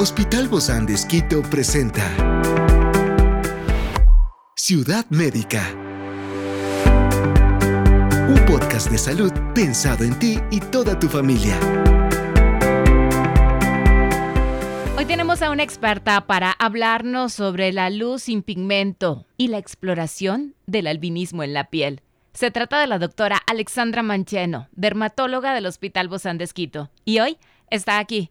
Hospital Bozán de Esquito presenta Ciudad Médica. Un podcast de salud pensado en ti y toda tu familia. Hoy tenemos a una experta para hablarnos sobre la luz sin pigmento y la exploración del albinismo en la piel. Se trata de la doctora Alexandra Mancheno, dermatóloga del Hospital Bozán de Esquito, y hoy está aquí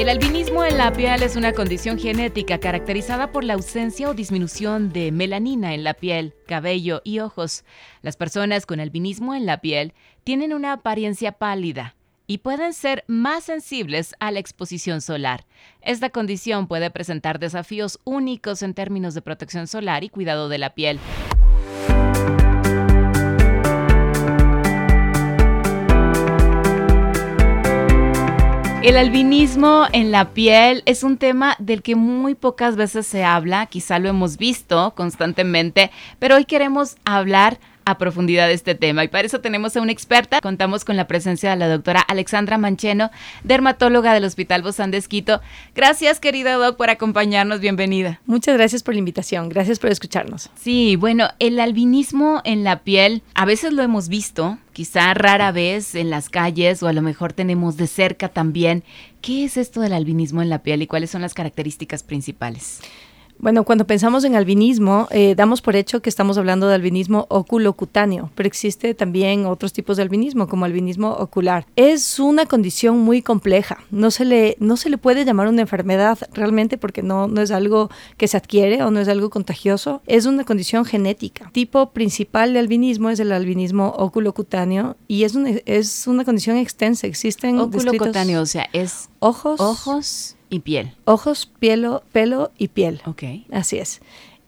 El albinismo en la piel es una condición genética caracterizada por la ausencia o disminución de melanina en la piel, cabello y ojos. Las personas con albinismo en la piel tienen una apariencia pálida y pueden ser más sensibles a la exposición solar. Esta condición puede presentar desafíos únicos en términos de protección solar y cuidado de la piel. El albinismo en la piel es un tema del que muy pocas veces se habla, quizá lo hemos visto constantemente, pero hoy queremos hablar a profundidad de este tema. Y para eso tenemos a una experta. Contamos con la presencia de la doctora Alexandra Mancheno, dermatóloga del Hospital Bozán de Esquito. Gracias, querida doc, por acompañarnos. Bienvenida. Muchas gracias por la invitación. Gracias por escucharnos. Sí, bueno, el albinismo en la piel, a veces lo hemos visto, quizá rara vez en las calles o a lo mejor tenemos de cerca también. ¿Qué es esto del albinismo en la piel y cuáles son las características principales? Bueno, cuando pensamos en albinismo, eh, damos por hecho que estamos hablando de albinismo oculocutáneo, pero existe también otros tipos de albinismo, como albinismo ocular. Es una condición muy compleja. No se le, no se le puede llamar una enfermedad realmente porque no, no es algo que se adquiere o no es algo contagioso. Es una condición genética. El tipo principal de albinismo es el albinismo oculocutáneo y es una, es una condición extensa. Existen oculocutáneo, o sea, es ojos, ojos y piel. Ojos, pelo, pelo y piel. Ok. Así es.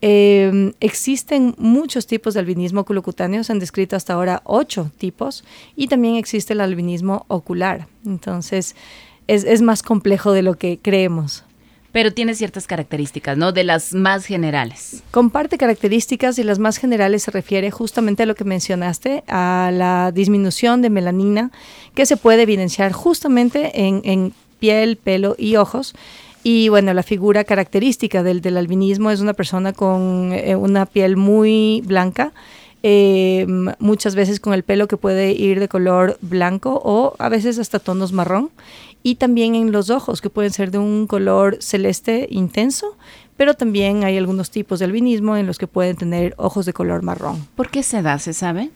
Eh, existen muchos tipos de albinismo oculocutáneo, se han descrito hasta ahora ocho tipos, y también existe el albinismo ocular. Entonces, es, es más complejo de lo que creemos. Pero tiene ciertas características, ¿no? De las más generales. Comparte características y las más generales se refiere justamente a lo que mencionaste, a la disminución de melanina que se puede evidenciar justamente en, en piel, pelo y ojos. Y bueno, la figura característica del, del albinismo es una persona con eh, una piel muy blanca, eh, muchas veces con el pelo que puede ir de color blanco o a veces hasta tonos marrón. Y también en los ojos, que pueden ser de un color celeste intenso, pero también hay algunos tipos de albinismo en los que pueden tener ojos de color marrón. ¿Por qué se da? ¿Se sabe?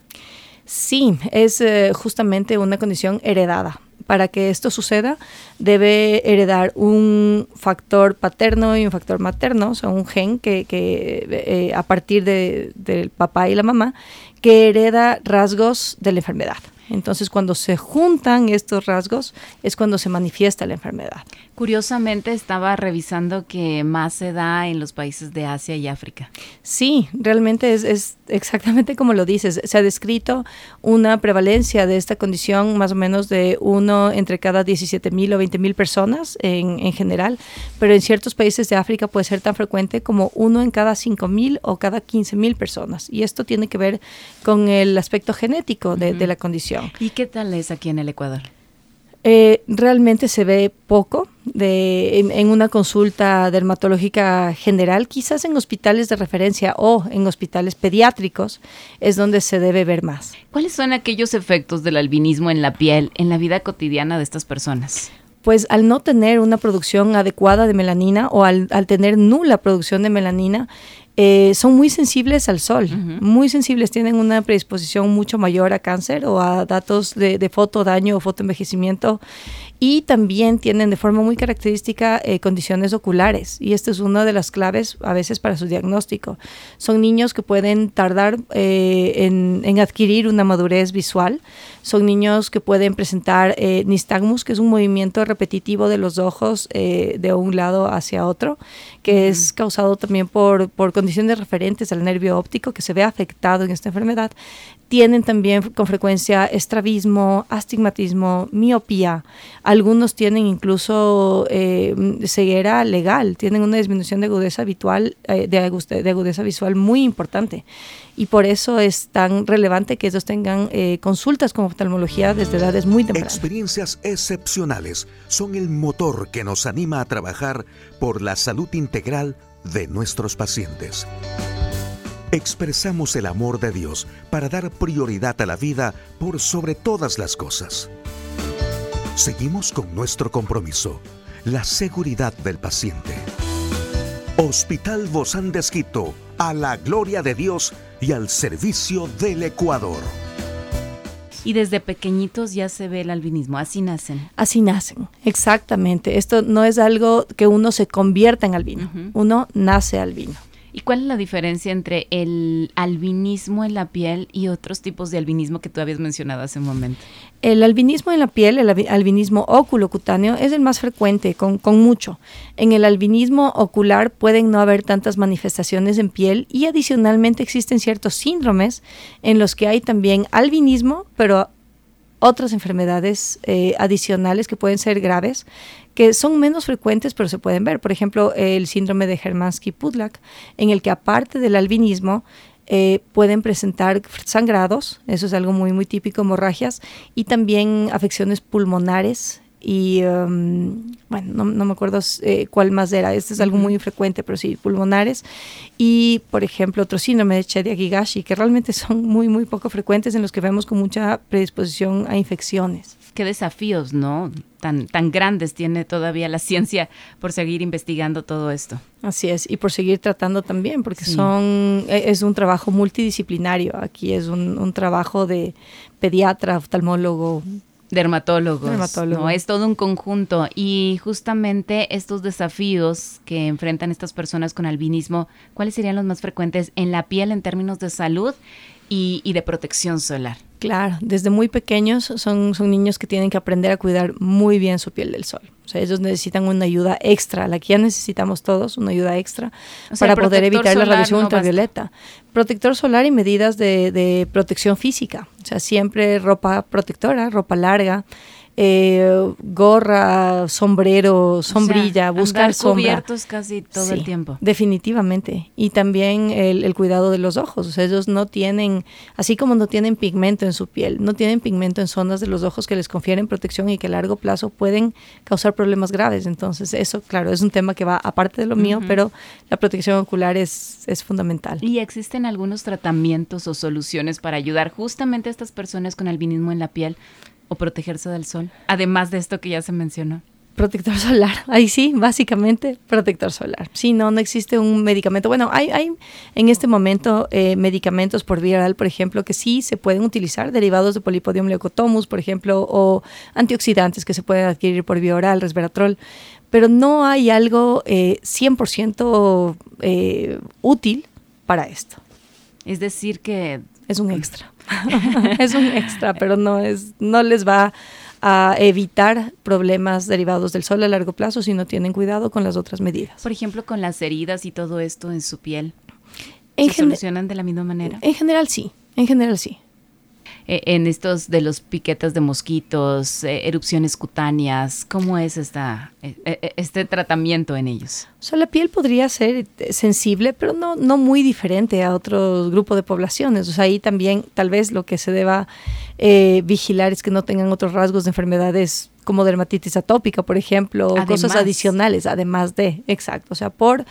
Sí, es eh, justamente una condición heredada para que esto suceda, debe heredar un factor paterno y un factor materno, o sea, un gen que, que eh, a partir de, del papá y la mamá, que hereda rasgos de la enfermedad. Entonces, cuando se juntan estos rasgos, es cuando se manifiesta la enfermedad. Curiosamente, estaba revisando que más se da en los países de Asia y África. Sí, realmente es, es exactamente como lo dices. Se ha descrito una prevalencia de esta condición más o menos de uno entre cada 17 mil o 20 mil personas en, en, general, pero en ciertos países de África puede ser tan frecuente como uno en cada 5 mil o cada 15 mil personas. Y esto tiene que ver con el aspecto genético de, uh -huh. de la condición. ¿Y qué tal es aquí en el Ecuador? Eh, realmente se ve poco de, en, en, una consulta dermatológica general, quizás en hospitales de referencia o en hospitales pediátricos es donde se debe ver más. ¿Cuáles son aquellos efectos del albinismo en la piel, en la vida cotidiana de estas personas? Pues al no tener una producción adecuada de melanina o al, al tener nula producción de melanina, eh, son muy sensibles al sol, uh -huh. muy sensibles, tienen una predisposición mucho mayor a cáncer o a datos de, de fotodaño o fotoenvejecimiento y también tienen de forma muy característica eh, condiciones oculares. Y esta es una de las claves a veces para su diagnóstico. Son niños que pueden tardar eh, en, en, adquirir una madurez visual, son niños que pueden presentar eh, nistagmus, que es un movimiento repetitivo de los ojos de un lado hacia otro, que es causado también por, por condiciones referentes al nervio óptico que se ve afectado en esta enfermedad tienen también con frecuencia estrabismo, astigmatismo, miopía. Algunos tienen incluso eh, ceguera legal, tienen una disminución de agudeza habitual, eh, de, agudeza visual muy importante. Y por eso es tan relevante que ellos tengan eh, consultas con oftalmología desde edades muy tempranas. Experiencias excepcionales son el motor que nos anima a trabajar por la salud integral de nuestros pacientes expresamos el amor de Dios para dar prioridad a la vida por sobre todas las cosas. Seguimos con nuestro compromiso, la seguridad del paciente. Hospital Bozán de Esquito, a la gloria de Dios y al servicio del Ecuador. Y desde pequeñitos ya se ve el albinismo, así nacen. Así nacen, exactamente. Esto no es algo que uno se convierta en albino, uno nace albino. ¿Y cuál es la diferencia entre el albinismo en la piel y otros tipos de albinismo que tú habías mencionado hace un momento? El albinismo en la piel, el albinismo oculocutáneo, es el más frecuente, con, con, mucho. En el albinismo ocular pueden no haber tantas manifestaciones en piel y adicionalmente existen ciertos síndromes en los que hay también albinismo, pero otras enfermedades eh, adicionales que pueden ser graves, que son menos frecuentes pero se pueden ver. Por ejemplo, el síndrome de Hermansky-Pudlak, en el que aparte del albinismo, eh, pueden presentar sangrados, eso es algo muy, muy típico, hemorragias, y también afecciones pulmonares y um, bueno, no, me acuerdo eh, cuál más era, este es algo muy frecuente, pero sí, pulmonares y por ejemplo otro síndrome de Chedia-Gigashi que realmente son muy muy poco frecuentes en los que vemos con mucha predisposición a infecciones. Qué desafíos, ¿no? Tan, tan grandes tiene todavía la ciencia por seguir investigando todo esto. Así es, y por seguir tratando también, porque son e, es un trabajo multidisciplinario. Aquí es un, un trabajo de pediatra, oftalmólogo, dermatólogos. No, es todo un conjunto y justamente estos desafíos que enfrentan estas personas con albinismo, ¿cuáles serían los más frecuentes en la piel en términos de salud y, y de protección solar? Claro, desde muy pequeños son, son niños que tienen que aprender a cuidar muy bien su piel del sol. O sea, ellos necesitan una ayuda extra, la que ya necesitamos todos, una ayuda extra para poder evitar la radiación ultravioleta. Protector solar y medidas de, de protección física. O sea, siempre ropa protectora, ropa larga, eh, gorra, sombrero, sombrilla, buscar sombra. cubiertos casi todo el tiempo. Definitivamente. Y también el, cuidado de los ojos. O sea, ellos no tienen, así como no tienen pigmento en su piel, no tienen pigmento en zonas de los ojos que les confieren protección y que a largo plazo pueden causar problemas graves. Entonces, eso, claro, es un tema que va aparte de lo mío, pero la protección ocular es, es fundamental. ¿Y existen algunos tratamientos o soluciones para ayudar justamente a estas personas con albinismo en la piel? O protegerse del sol, además de esto que ya se mencionó? Protector solar, ahí sí, básicamente protector solar. Sí, no, no existe un medicamento. Bueno, hay, hay en este momento eh, medicamentos por vía oral, por ejemplo, que sí se pueden utilizar, derivados de polipodium leucotomus, por ejemplo, o antioxidantes que se pueden adquirir por vía oral, resveratrol, pero no hay algo eh, 100% eh, útil para esto. Es decir, que... Es un extra. es un extra, pero no, es, no les va a evitar problemas derivados del sol a largo plazo si no tienen cuidado con las otras medidas. Por ejemplo, con las heridas y todo esto en su piel. ¿Se solucionan de la misma manera? En general sí, en general sí. Eh, en estos de los piquetes de mosquitos, eh, erupciones cutáneas, ¿cómo es esta, eh, este tratamiento en ellos? O sea, la piel podría ser sensible, pero no, no muy diferente a otro grupo de poblaciones. O ahí también tal vez lo que se deba vigilar es que no tengan otros rasgos de enfermedades como dermatitis atópica, por ejemplo, o cosas adicionales, además de, exacto. O sea, por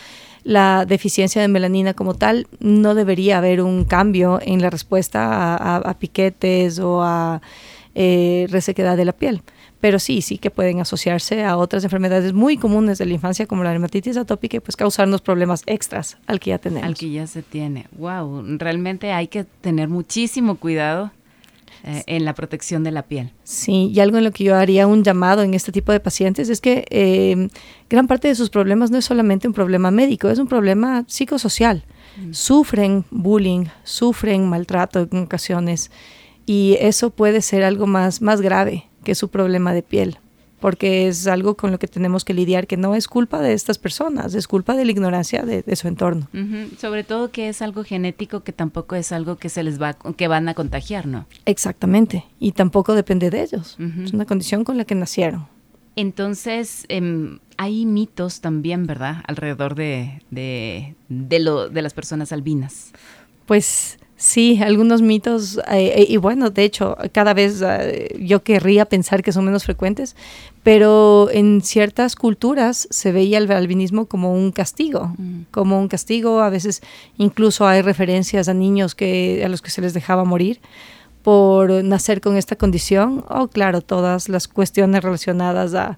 la deficiencia de melanina como tal, no debería haber un cambio en la respuesta a, piquetes o a eh, resequedad de la piel. Pero sí, sí que pueden asociarse a otras enfermedades muy comunes de la infancia como la dermatitis atópica y pues causarnos problemas extras al que ya tenemos. Al que ya se tiene. Wow, realmente hay que tener muchísimo cuidado eh, en la protección de la piel. Sí, y algo en lo que yo haría un llamado en este tipo de pacientes es que eh, gran parte de sus problemas no es solamente un problema médico, es un problema psicosocial. Mm. Sufren bullying, sufren maltrato en ocasiones y eso puede ser algo más, más grave que su problema de piel porque es algo con lo que tenemos que lidiar que no es culpa de estas personas, es culpa de la ignorancia de, su entorno. Sobre todo que es algo genético que tampoco es algo que se les va, que van a contagiar, ¿no? Exactamente, y tampoco depende de ellos. Es una condición con la que nacieron. Entonces, em, hay mitos también, ¿verdad? Alrededor de, de, de, lo, de las personas albinas. Pues Sí, algunos mitos, eh, eh, y bueno, de hecho, cada vez eh, yo querría pensar que son menos frecuentes, pero en ciertas culturas se veía el albinismo como un castigo, mm. como un castigo, a veces incluso hay referencias a niños que, a los que se les dejaba morir por nacer con esta condición, o claro, todas las cuestiones relacionadas a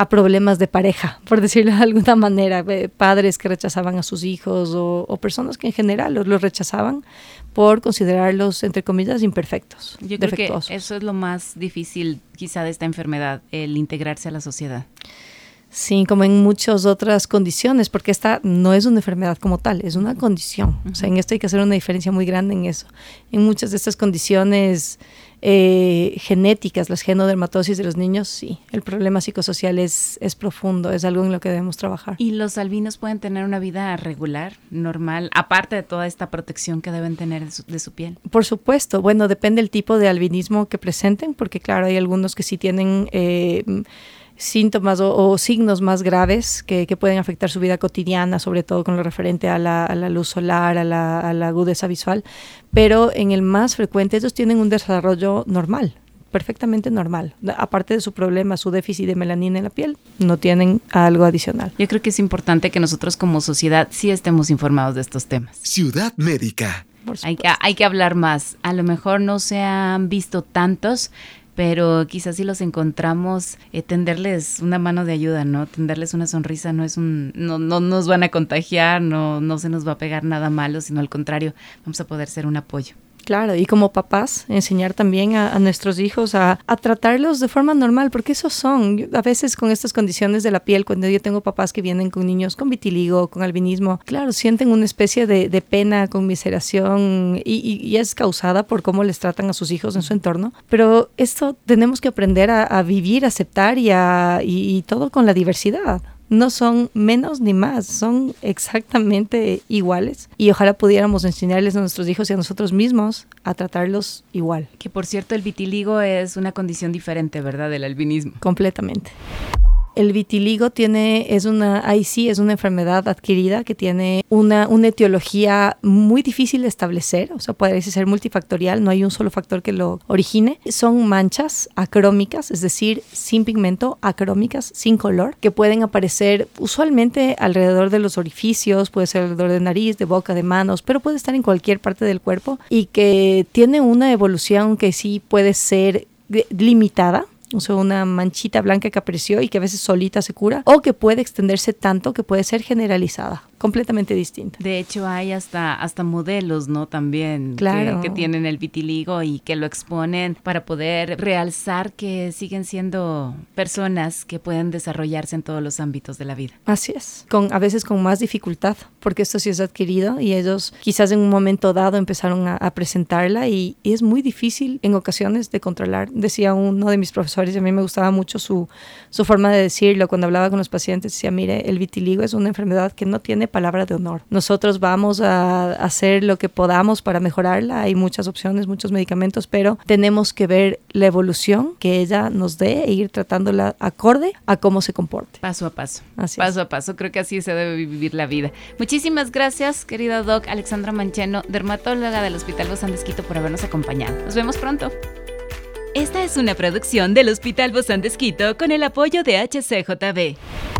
a problemas de pareja, por decirlo de alguna manera, padres que rechazaban a sus hijos o, personas que en general los, rechazaban por considerarlos, entre comillas, imperfectos. Yo creo que eso es lo más difícil quizá de esta enfermedad, el integrarse a la sociedad. Sí, como en muchas otras condiciones, porque esta no es una enfermedad como tal, es una condición. O sea, en esto hay que hacer una diferencia muy grande en eso. En muchas de estas condiciones eh, genéticas, las genodermatosis de los niños, sí, el problema psicosocial es, es profundo, es algo en lo que debemos trabajar. ¿Y los albinos pueden tener una vida regular, normal, aparte de toda esta protección que deben tener de su, piel? Por supuesto, bueno, depende del tipo de albinismo que presenten, porque claro, hay algunos que sí tienen... Eh, síntomas o, signos más graves que, pueden afectar su vida cotidiana, sobre todo con lo referente a la, luz solar, a la, agudeza visual, pero en el más frecuente ellos tienen un desarrollo normal, perfectamente normal. Aparte de su problema, su déficit de melanina en la piel, no tienen algo adicional. Yo creo que es importante que nosotros como sociedad sí estemos informados de estos temas. Ciudad Médica. Hay que, hay que hablar más. A lo mejor no se han visto tantos, pero quizás si los encontramos, eh, tenderles una mano de ayuda, ¿no? Tenderles una sonrisa no es un, no, no nos van a contagiar, no, no se nos va a pegar nada malo, sino al contrario, vamos a poder ser un apoyo. Claro, y como papás, enseñar también a, nuestros hijos a, tratarlos de forma normal, porque esos son, a veces con estas condiciones de la piel, cuando yo tengo papás que vienen con niños con vitiligo, con albinismo, claro, sienten una especie de, pena, conmiseración, y, es causada por cómo les tratan a sus hijos en su entorno. Pero esto tenemos que aprender a, vivir, aceptar y, y todo con la diversidad no son menos ni más, son exactamente iguales. Y ojalá pudiéramos enseñarles a nuestros hijos y a nosotros mismos a tratarlos igual. Que por cierto, el vitiligo es una condición diferente, ¿verdad? Del albinismo. Completamente. El vitiligo tiene, es una, ahí sí, es una enfermedad adquirida que tiene una, una etiología muy difícil de establecer, o sea, puede ser multifactorial, no hay un solo factor que lo origine. Son manchas acrómicas, es decir, sin pigmento, acrómicas, sin color, que pueden aparecer usualmente alrededor de los orificios, puede ser alrededor de nariz, de boca, de manos, pero puede estar en cualquier parte del cuerpo y que tiene una evolución que sí puede ser limitada o sea, una manchita blanca que apareció y que a veces solita se cura, o que puede extenderse tanto que puede ser generalizada completamente distinta. De hecho, hay hasta, hasta modelos, ¿no? También claro. que, tienen el vitiligo y que lo exponen para poder realzar que siguen siendo personas que pueden desarrollarse en todos los ámbitos de la vida. Así es, con, a veces con más dificultad, porque esto sí es adquirido y ellos quizás en un momento dado empezaron a, presentarla y, es muy difícil en ocasiones de controlar. Decía uno de mis profesores, y a mí me gustaba mucho su, su forma de decirlo cuando hablaba con los pacientes, decía, mire, el vitiligo es una enfermedad que no tiene palabra de honor. Nosotros vamos a hacer lo que podamos para mejorarla. Hay muchas opciones, muchos medicamentos, pero tenemos que ver la evolución que ella nos dé e ir tratándola acorde a cómo se comporte. Paso a paso. paso a paso. Creo que así se debe vivir la vida. Muchísimas gracias, querida Doc Alexandra Mancheno, dermatóloga del Hospital Bozán de por habernos acompañado. Nos vemos pronto. Esta es una producción del Hospital Bozán de con el apoyo de HCJB.